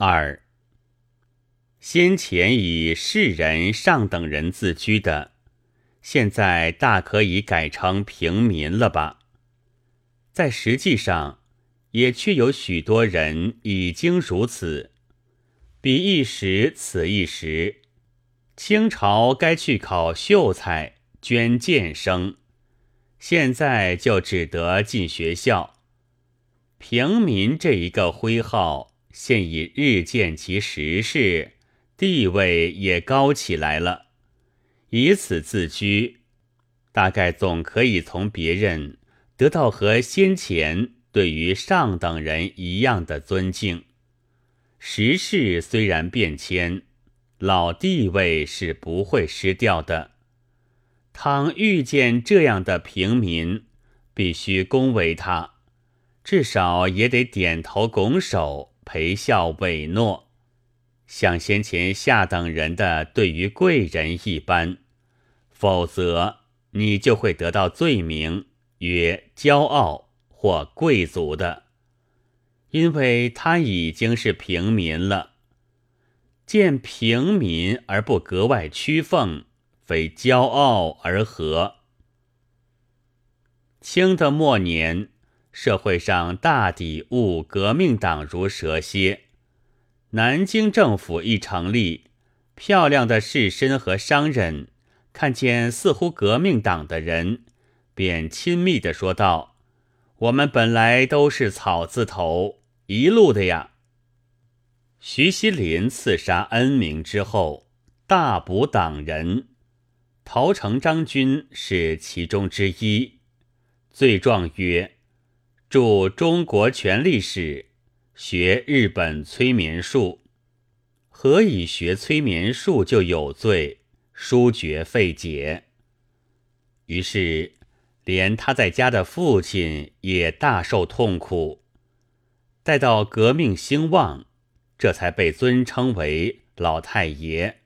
二，先前以士人上等人自居的，现在大可以改成平民了吧？在实际上，也确有许多人已经如此。彼一时，此一时。清朝该去考秀才、捐监生，现在就只得进学校。平民这一个徽号，现已日渐其实势，地位也高起来了。以此自居，大概总可以从别人得到和先前对于上等人一样的尊敬。时势虽然变迁。老地位是不会失掉的。倘遇见这样的平民，必须恭维他，至少也得点头拱手、陪笑委诺，像先前下等人的对于贵人一般。否则，你就会得到罪名，曰骄傲或贵族的，因为他已经是平民了。见平民而不格外屈奉，非骄傲而何？清的末年，社会上大抵误革命党如蛇蝎。南京政府一成立，漂亮的士绅和商人看见似乎革命党的人，便亲密地说道：“我们本来都是草字头一路的呀。”徐锡麟刺杀恩明之后，大捕党人，陶成章军是其中之一。罪状曰：著《中国全历史》，学日本催眠术。何以学催眠术就有罪？书绝废解。于是，连他在家的父亲也大受痛苦。待到革命兴旺。这才被尊称为老太爷。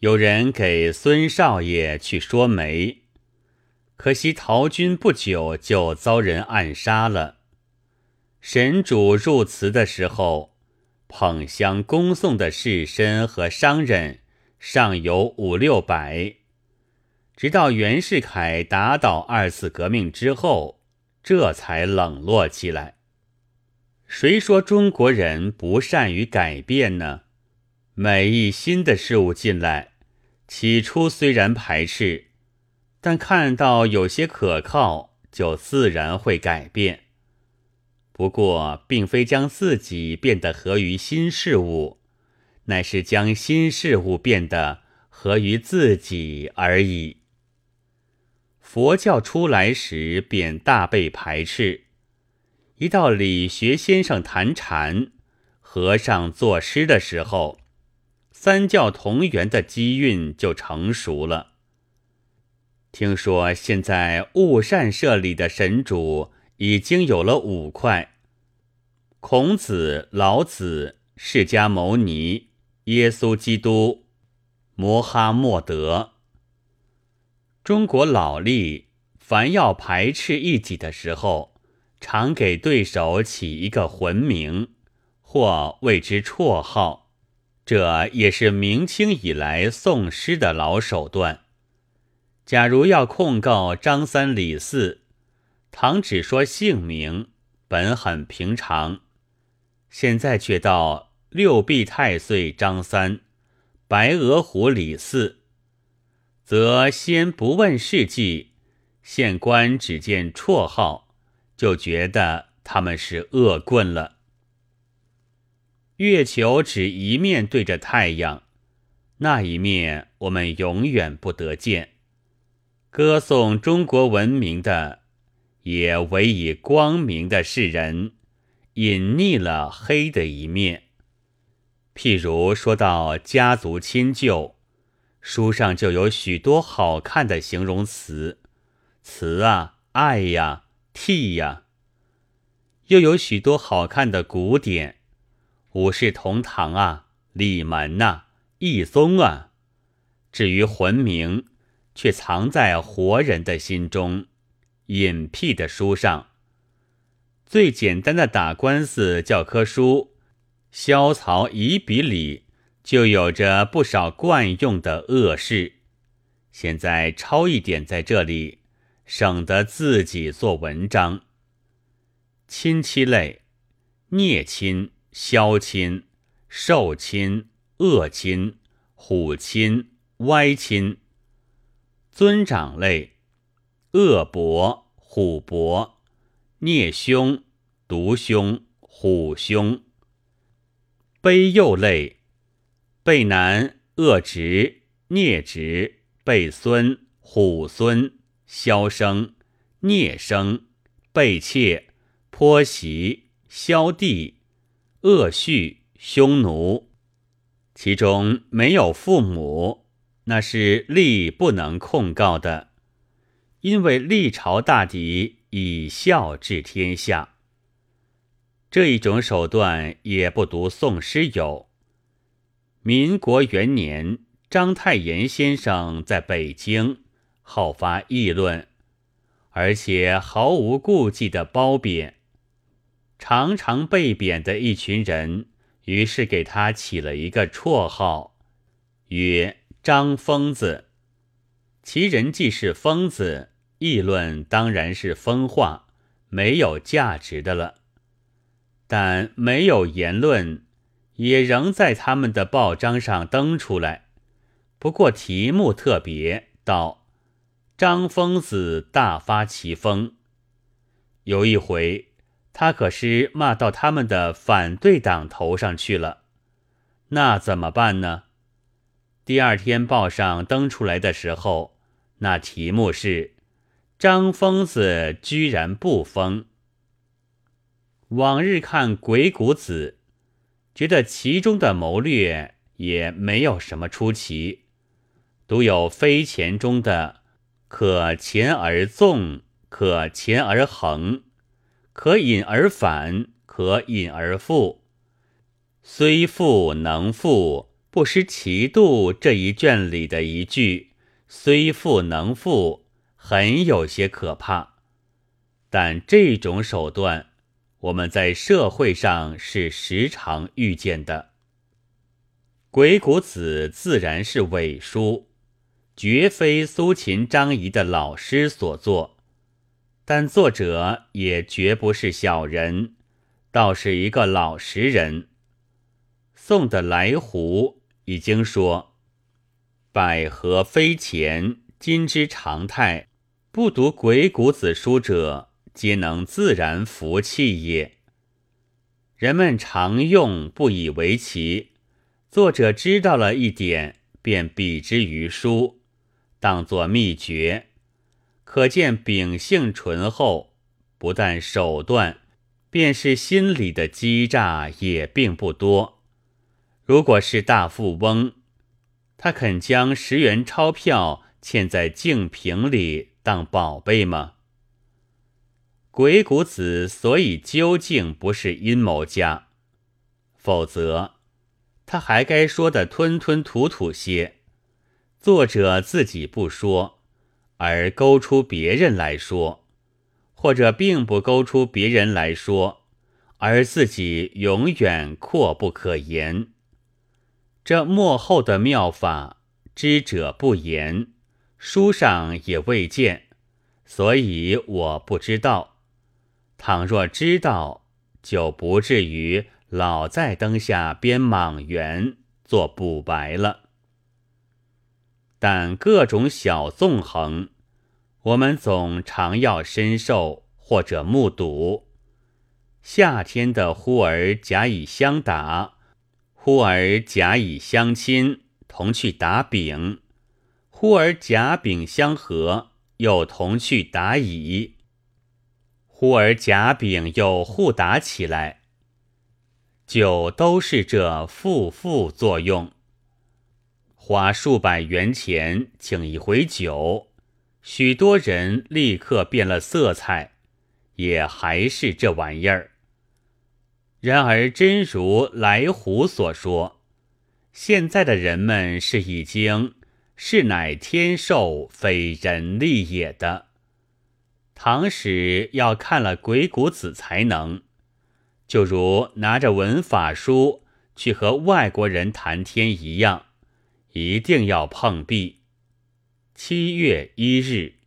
有人给孙少爷去说媒，可惜陶军不久就遭人暗杀了。神主入祠的时候，捧香恭送的士绅和商人尚有五六百，直到袁世凯打倒二次革命之后，这才冷落起来。谁说中国人不善于改变呢？每一新的事物进来，起初虽然排斥，但看到有些可靠，就自然会改变。不过，并非将自己变得合于新事物，乃是将新事物变得合于自己而已。佛教出来时，便大被排斥。一到理学先生谈禅，和尚作诗的时候，三教同源的机运就成熟了。听说现在悟善社里的神主已经有了五块：孔子、老子、释迦牟尼、耶稣基督、摩哈默德。中国老历凡要排斥异己的时候。常给对手起一个魂名，或谓之绰号，这也是明清以来宋诗的老手段。假如要控告张三李四，唐只说姓名，本很平常；现在却道六臂太岁张三，白额虎李四，则先不问事迹，县官只见绰号。就觉得他们是恶棍了。月球只一面对着太阳，那一面我们永远不得见。歌颂中国文明的，也唯以光明的世人，隐匿了黑的一面。譬如说到家族亲旧，书上就有许多好看的形容词，词啊，爱呀。替呀，又有许多好看的古典，五世同堂啊，李门呐，义宗啊。至于魂名，却藏在活人的心中，隐僻的书上。最简单的打官司教科书，萧曹乙比里就有着不少惯用的恶事，现在抄一点在这里，省得自己做文章。亲戚类：孽亲、萧亲、受亲、恶亲、虎亲、歪亲。尊长类：恶伯、虎伯、孽兄、独兄、虎兄。卑幼类：背男、恶侄、孽侄、背孙、虎孙、萧生、孽生、背妾。颇媳、萧弟、恶婿、匈奴，其中没有父母，那是历不能控告的，因为历朝大敌以孝治天下。这一种手段也不独宋诗有。民国元年，章太炎先生在北京好发议论，而且毫无顾忌的褒贬。常常被贬的一群人，于是给他起了一个绰号，曰“张疯子”。其人既是疯子，议论当然是疯话，没有价值的了。但没有言论，也仍在他们的报章上登出来。不过题目特别，道：“张疯子大发奇疯。”有一回。他可是骂到他们的反对党头上去了，那怎么办呢？第二天报上登出来的时候，那题目是“张疯子居然不疯”。往日看《鬼谷子》，觉得其中的谋略也没有什么出奇，独有飞钱中的“可前而纵，可前而横”。可引而反，可引而复。虽复能复，不失其度。这一卷里的一句“虽富能富”，很有些可怕。但这种手段，我们在社会上是时常遇见的。鬼谷子自然是伪书，绝非苏秦、张仪的老师所作。但作者也绝不是小人，倒是一个老实人。宋的来胡已经说：“百合非钱，今之常态。不读鬼谷子书者，皆能自然服气也。”人们常用，不以为奇。作者知道了一点，便比之于书，当作秘诀。可见秉性醇厚，不但手段，便是心里的欺诈也并不多。如果是大富翁，他肯将十元钞票嵌在净瓶里当宝贝吗？鬼谷子所以究竟不是阴谋家，否则他还该说的吞吞吐吐些。作者自己不说。而勾出别人来说，或者并不勾出别人来说，而自己永远阔不可言。这幕后的妙法，知者不言，书上也未见，所以我不知道。倘若知道，就不至于老在灯下编莽原做补白了。但各种小纵横，我们总常要深受或者目睹。夏天的忽而甲乙相打，忽而甲乙相亲，同去打丙；忽而甲丙相合，又同去打乙；忽而甲丙又互打起来，就都是这负负作用。花数百元钱请一回酒，许多人立刻变了色彩，也还是这玩意儿。然而真如来胡所说，现在的人们是已经是乃天授，非人力也的。唐史要看了鬼谷子才能，就如拿着文法书去和外国人谈天一样，一定要碰壁。七月一日。